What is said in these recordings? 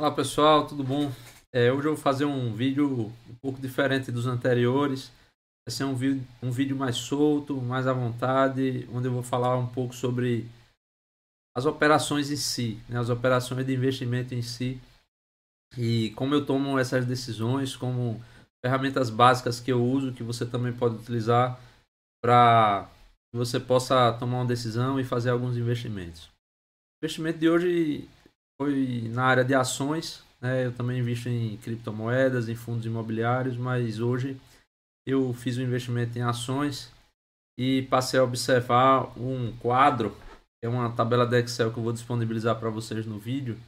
Olá pessoal, tudo bom? É, hoje eu vou fazer um vídeo um pouco diferente dos anteriores. Vai ser um, vídeo, um vídeo mais solto, mais à vontade, onde eu vou falar um pouco sobre as operações em si, né? as operações de investimento em si e como eu tomo essas decisões, como ferramentas básicas que eu uso, que você também pode utilizar para que você possa tomar uma decisão e fazer alguns investimentos. O investimento de hoje foi na área de ações, né? Eu também invisto em criptomoedas, em fundos imobiliários, mas hoje eu fiz um investimento em ações e passei a observar um quadro, que é uma tabela de Excel que eu vou disponibilizar para vocês no vídeo,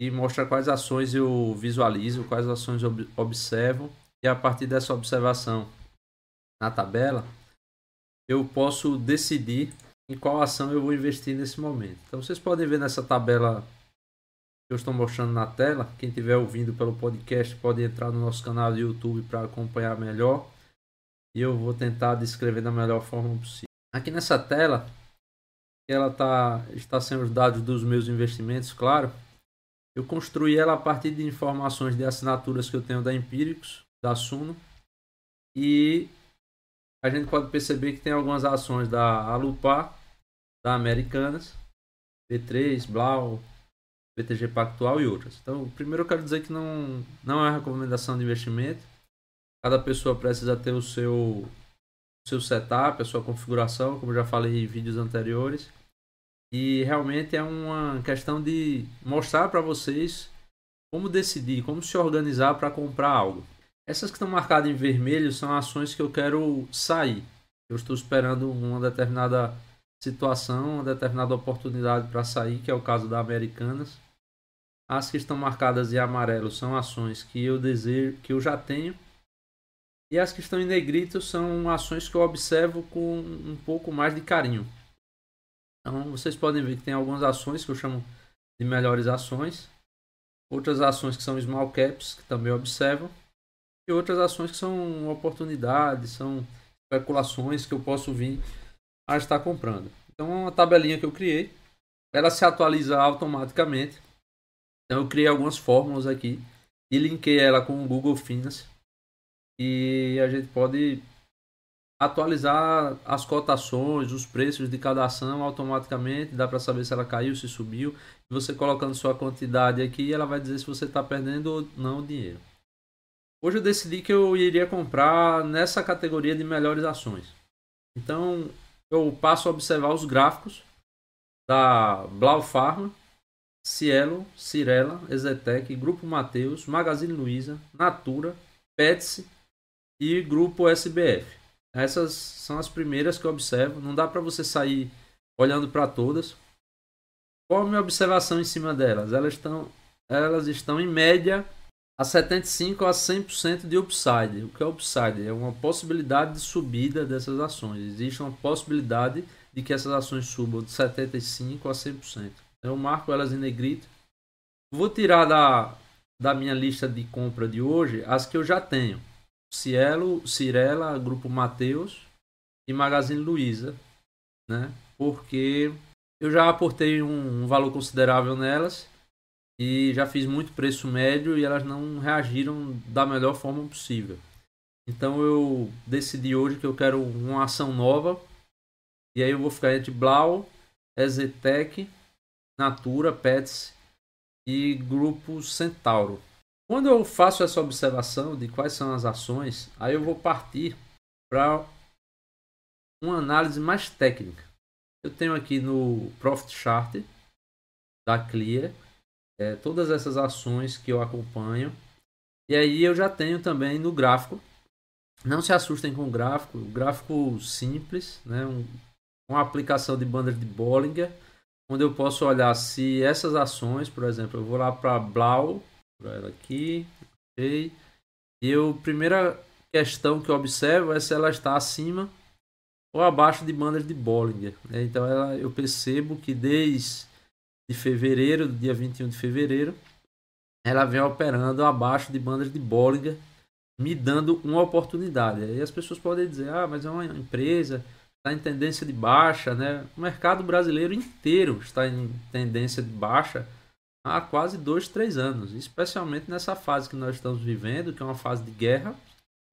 e mostra quais ações eu visualizo, quais ações eu observo, e a partir dessa observação na tabela, eu posso decidir em qual ação eu vou investir nesse momento. Então vocês podem ver nessa tabela que eu estou mostrando na tela. Quem estiver ouvindo pelo podcast pode entrar no nosso canal do YouTube para acompanhar melhor. E eu vou tentar descrever da melhor forma possível. Aqui nessa tela, ela tá, está sem os dados dos meus investimentos, claro. Eu construí ela a partir de informações de assinaturas que eu tenho da Empíricos, da Suno. E a gente pode perceber que tem algumas ações da Alupar, da Americanas, B3, Blau, BTG Pactual e outras. Então, primeiro eu quero dizer que não, não é recomendação de investimento. Cada pessoa precisa ter o seu, seu setup, a sua configuração, como já falei em vídeos anteriores. E realmente é uma questão de mostrar para vocês como decidir, como se organizar para comprar algo. Essas que estão marcadas em vermelho são ações que eu quero sair. Eu estou esperando uma determinada situação, uma determinada oportunidade para sair, que é o caso da Americanas. As que estão marcadas em amarelo são ações que eu desejo, que eu já tenho. E as que estão em negrito são ações que eu observo com um pouco mais de carinho. Então vocês podem ver que tem algumas ações que eu chamo de melhores ações, outras ações que são small caps, que também observo, e outras ações que são oportunidades, são especulações que eu posso vir a estar comprando. Então, é uma tabelinha que eu criei, ela se atualiza automaticamente. Então, eu criei algumas fórmulas aqui e linkei ela com o Google Finance. E a gente pode atualizar as cotações, os preços de cada ação automaticamente. Dá para saber se ela caiu, se subiu. Você colocando sua quantidade aqui, ela vai dizer se você está perdendo ou não o dinheiro. Hoje eu decidi que eu iria comprar nessa categoria de melhores ações. Então, eu passo a observar os gráficos da Blau Pharma, Cielo, Cirela, Ezetec, Grupo Mateus, Magazine Luiza, Natura, Petsy e Grupo SBF. Essas são as primeiras que eu observo. Não dá para você sair olhando para todas. Qual a minha observação em cima delas? Elas estão, elas estão em média a 75 a 100% de upside. O que é upside? É uma possibilidade de subida dessas ações. Existe uma possibilidade de que essas ações subam de 75 a 100%. Eu marco elas em negrito. Vou tirar da, da minha lista de compra de hoje as que eu já tenho. Cielo, Cirela, Grupo Mateus e Magazine Luiza, né? Porque eu já aportei um, um valor considerável nelas e já fiz muito preço médio e elas não reagiram da melhor forma possível. Então eu decidi hoje que eu quero uma ação nova e aí eu vou ficar entre Blau, Ezetec, Natura, Pets e Grupo Centauro. Quando eu faço essa observação de quais são as ações, aí eu vou partir para uma análise mais técnica. Eu tenho aqui no Profit Chart da Clear é, todas essas ações que eu acompanho. E aí eu já tenho também no gráfico. Não se assustem com o gráfico, gráfico simples, né? Um, uma aplicação de bandas de Bollinger, onde eu posso olhar se essas ações, por exemplo, eu vou lá para Blau, para ela aqui, ok. E a primeira questão que eu observo é se ela está acima ou abaixo de bandas de Bollinger. Né? Então ela, eu percebo que desde de fevereiro, do dia 21 de fevereiro, ela vem operando abaixo de bandas de Bollinger, me dando uma oportunidade. Aí as pessoas podem dizer, ah, mas é uma empresa, está em tendência de baixa, né? O mercado brasileiro inteiro está em tendência de baixa há quase dois, três anos, especialmente nessa fase que nós estamos vivendo, que é uma fase de guerra,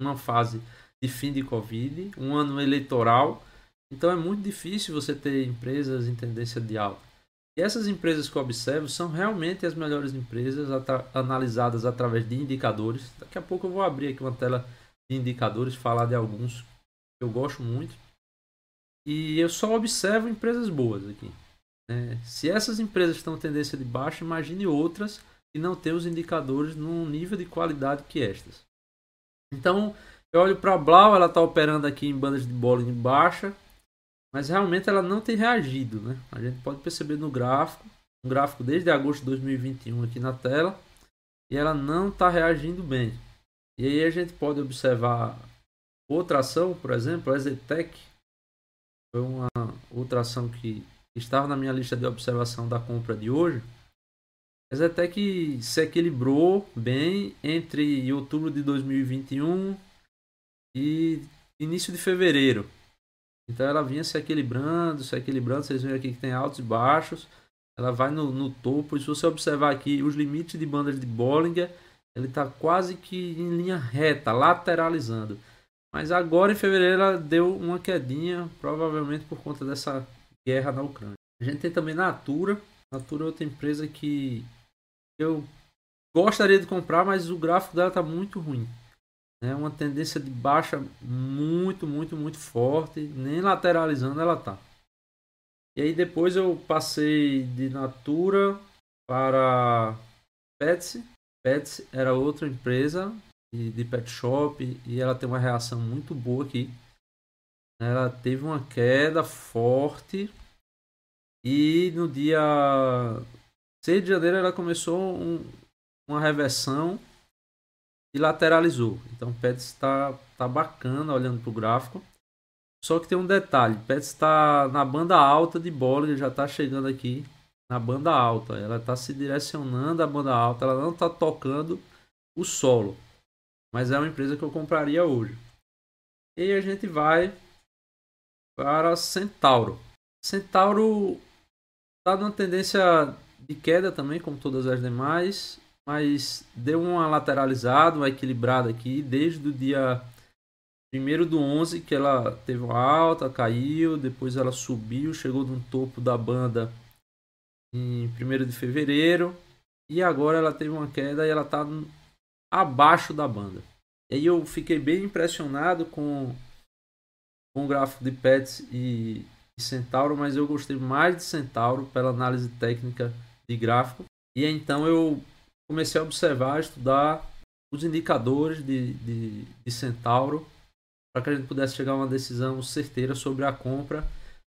uma fase de fim de Covid, um ano eleitoral. Então é muito difícil você ter empresas em tendência de alta. E essas empresas que eu observo são realmente as melhores empresas analisadas através de indicadores. Daqui a pouco eu vou abrir aqui uma tela de indicadores, falar de alguns que eu gosto muito. E eu só observo empresas boas aqui. É, se essas empresas estão tendência de baixa, imagine outras que não têm os indicadores num nível de qualidade que estas. Então, eu olho para a Blau, ela está operando aqui em bandas de bola em baixa, mas realmente ela não tem reagido. Né? A gente pode perceber no gráfico, um gráfico desde agosto de 2021 aqui na tela, e ela não está reagindo bem. E aí a gente pode observar outra ação, por exemplo, a Zetec, foi uma outra ação que estava na minha lista de observação da compra de hoje, até que se equilibrou bem entre outubro de 2021 e início de fevereiro. Então ela vinha se equilibrando, se equilibrando. Vocês veem aqui que tem altos e baixos. Ela vai no, no topo. E se você observar aqui os limites de bandas de Bollinger, ele está quase que em linha reta, lateralizando. Mas agora em fevereiro ela deu uma quedinha, provavelmente por conta dessa guerra na Ucrânia. A gente tem também Natura. Natura é outra empresa que eu gostaria de comprar, mas o gráfico dela está muito ruim. É uma tendência de baixa muito, muito, muito forte. Nem lateralizando ela tá. E aí depois eu passei de Natura para Petsy. Petsy era outra empresa de pet shop e ela tem uma reação muito boa aqui. Ela teve uma queda forte e no dia 6 de janeiro ela começou um, uma reversão e lateralizou. Então o Pets está tá bacana olhando para o gráfico. Só que tem um detalhe, Pets está na banda alta de bola, ele já está chegando aqui na banda alta. Ela está se direcionando à banda alta, ela não está tocando o solo. Mas é uma empresa que eu compraria hoje. E a gente vai para Centauro. Centauro está numa tendência de queda também, como todas as demais, mas deu uma lateralizada, uma equilibrada aqui, desde o dia 1 do 11 que ela teve uma alta, caiu, depois ela subiu, chegou no topo da banda em 1 de fevereiro, e agora ela teve uma queda e ela está abaixo da banda. E aí eu fiquei bem impressionado com, com o gráfico de Pets e, e Centauro, mas eu gostei mais de Centauro pela análise técnica de gráfico. E então eu comecei a observar, estudar os indicadores de, de, de Centauro para que a gente pudesse chegar a uma decisão certeira sobre a compra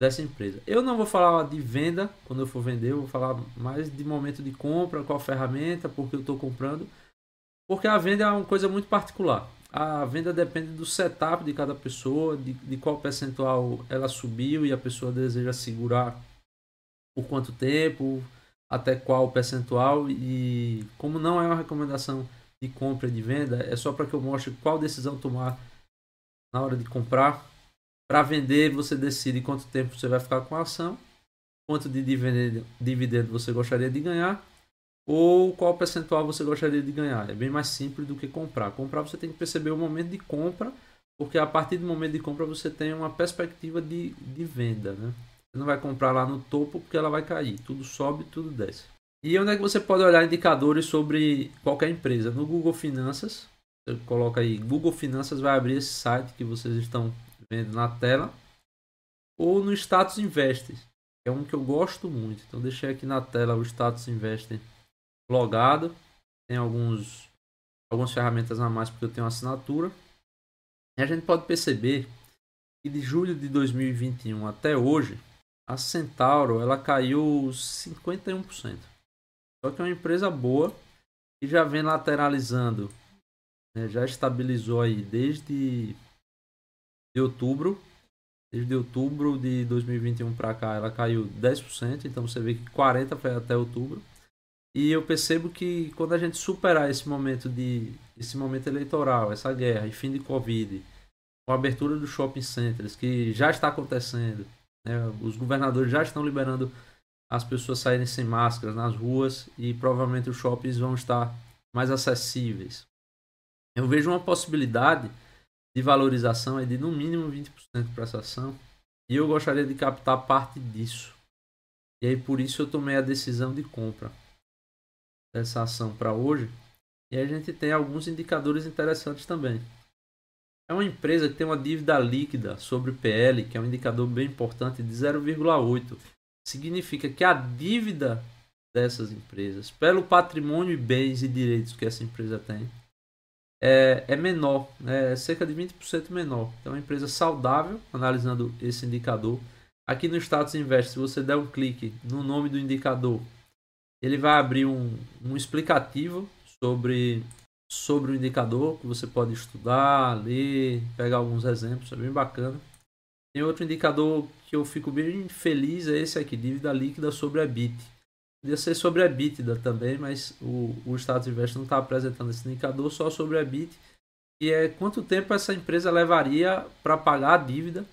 dessa empresa. Eu não vou falar de venda quando eu for vender, eu vou falar mais de momento de compra, qual ferramenta, porque eu estou comprando porque a venda é uma coisa muito particular. A venda depende do setup de cada pessoa, de, de qual percentual ela subiu e a pessoa deseja segurar por quanto tempo, até qual percentual. E como não é uma recomendação de compra e de venda, é só para que eu mostre qual decisão tomar na hora de comprar. Para vender, você decide quanto tempo você vai ficar com a ação, quanto de dividendo, você gostaria de ganhar ou qual percentual você gostaria de ganhar. É bem mais simples do que comprar. Comprar você tem que perceber o momento de compra, porque a partir do momento de compra você tem uma perspectiva de, de venda. Né? Não vai comprar lá no topo porque ela vai cair. Tudo sobe, tudo desce. E onde é que você pode olhar indicadores sobre qualquer empresa? No Google Finanças. Você coloca aí Google Finanças, vai abrir esse site que vocês estão vendo na tela. Ou no Status Investing, que é um que eu gosto muito. Então deixei aqui na tela o Status Investing logado. Tem alguns, algumas ferramentas a mais porque eu tenho assinatura. E a gente pode perceber que de julho de 2021 até hoje, a Centauro ela caiu 51%. Só que é uma empresa boa e já vem lateralizando, né? já estabilizou aí desde de outubro. Desde outubro de 2021 para cá ela caiu 10%, então você vê que 40 foi até outubro. E eu percebo que quando a gente superar esse momento de esse momento eleitoral, essa guerra e fim de Covid, com a abertura dos shopping centers, que já está acontecendo, né? os governadores já estão liberando as pessoas saírem sem máscaras nas ruas e provavelmente os shoppings vão estar mais acessíveis. Eu vejo uma possibilidade de valorização de no mínimo 20% para essa ação e eu gostaria de captar parte disso. E aí por isso eu tomei a decisão de compra dessa ação para hoje. E a gente tem alguns indicadores interessantes também. É uma empresa que tem uma dívida líquida sobre o PL, que é um indicador bem importante, de 0,8. Significa que a dívida dessas empresas, pelo patrimônio e bens e direitos que essa empresa tem, é, é menor, né? é cerca de 20% menor. Então, é uma empresa saudável, analisando esse indicador. Aqui no Status Invest, se você der um clique no nome do indicador, ele vai abrir um, um explicativo sobre sobre o indicador que você pode estudar, ler, pegar alguns exemplos, é bem bacana. Tem outro indicador que eu fico bem feliz, é esse aqui, dívida líquida sobre a BIT. Podia ser sobre a EBITDA também, mas o, o Status Invest não está apresentando esse indicador só sobre a BIT, e é quanto tempo essa empresa levaria para pagar a dívida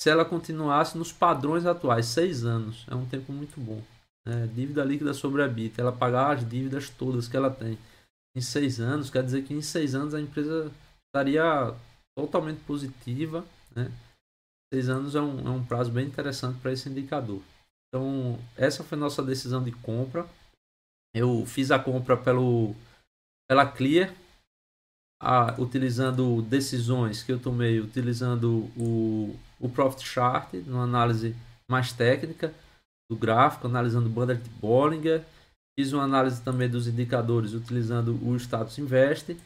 se ela continuasse nos padrões atuais, seis anos. É um tempo muito bom. Né? Dívida líquida sobre a BIT, ela pagar as dívidas todas que ela tem em seis anos, quer dizer que em seis anos a empresa estaria totalmente positiva, né? Seis anos é um, é um prazo bem interessante para esse indicador. Então, essa foi nossa decisão de compra. Eu fiz a compra pelo, pela Clear, a, utilizando decisões que eu tomei, utilizando o, o Profit Chart, uma análise mais técnica do gráfico, analisando banda de Bollinger Fiz uma análise também dos indicadores utilizando o status invest.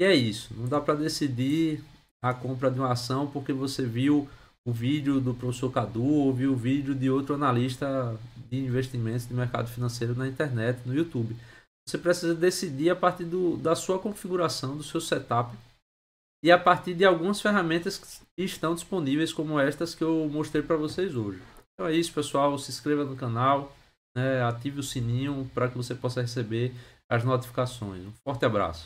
E é isso. Não dá para decidir a compra de uma ação porque você viu o vídeo do professor Cadu ou viu o vídeo de outro analista de investimentos de mercado financeiro na internet, no YouTube. Você precisa decidir a partir do, da sua configuração, do seu setup e a partir de algumas ferramentas que estão disponíveis, como estas que eu mostrei para vocês hoje. Então é isso, pessoal. Se inscreva no canal né, ative o sininho para que você possa receber as notificações. Um forte abraço.